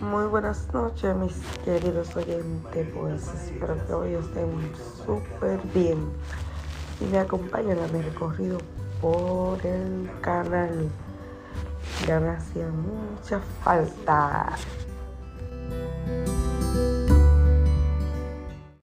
Muy buenas noches, mis queridos oyentes. Pues espero que hoy estén súper bien y me acompañen a mi recorrido por el canal. Ya me hacía mucha falta.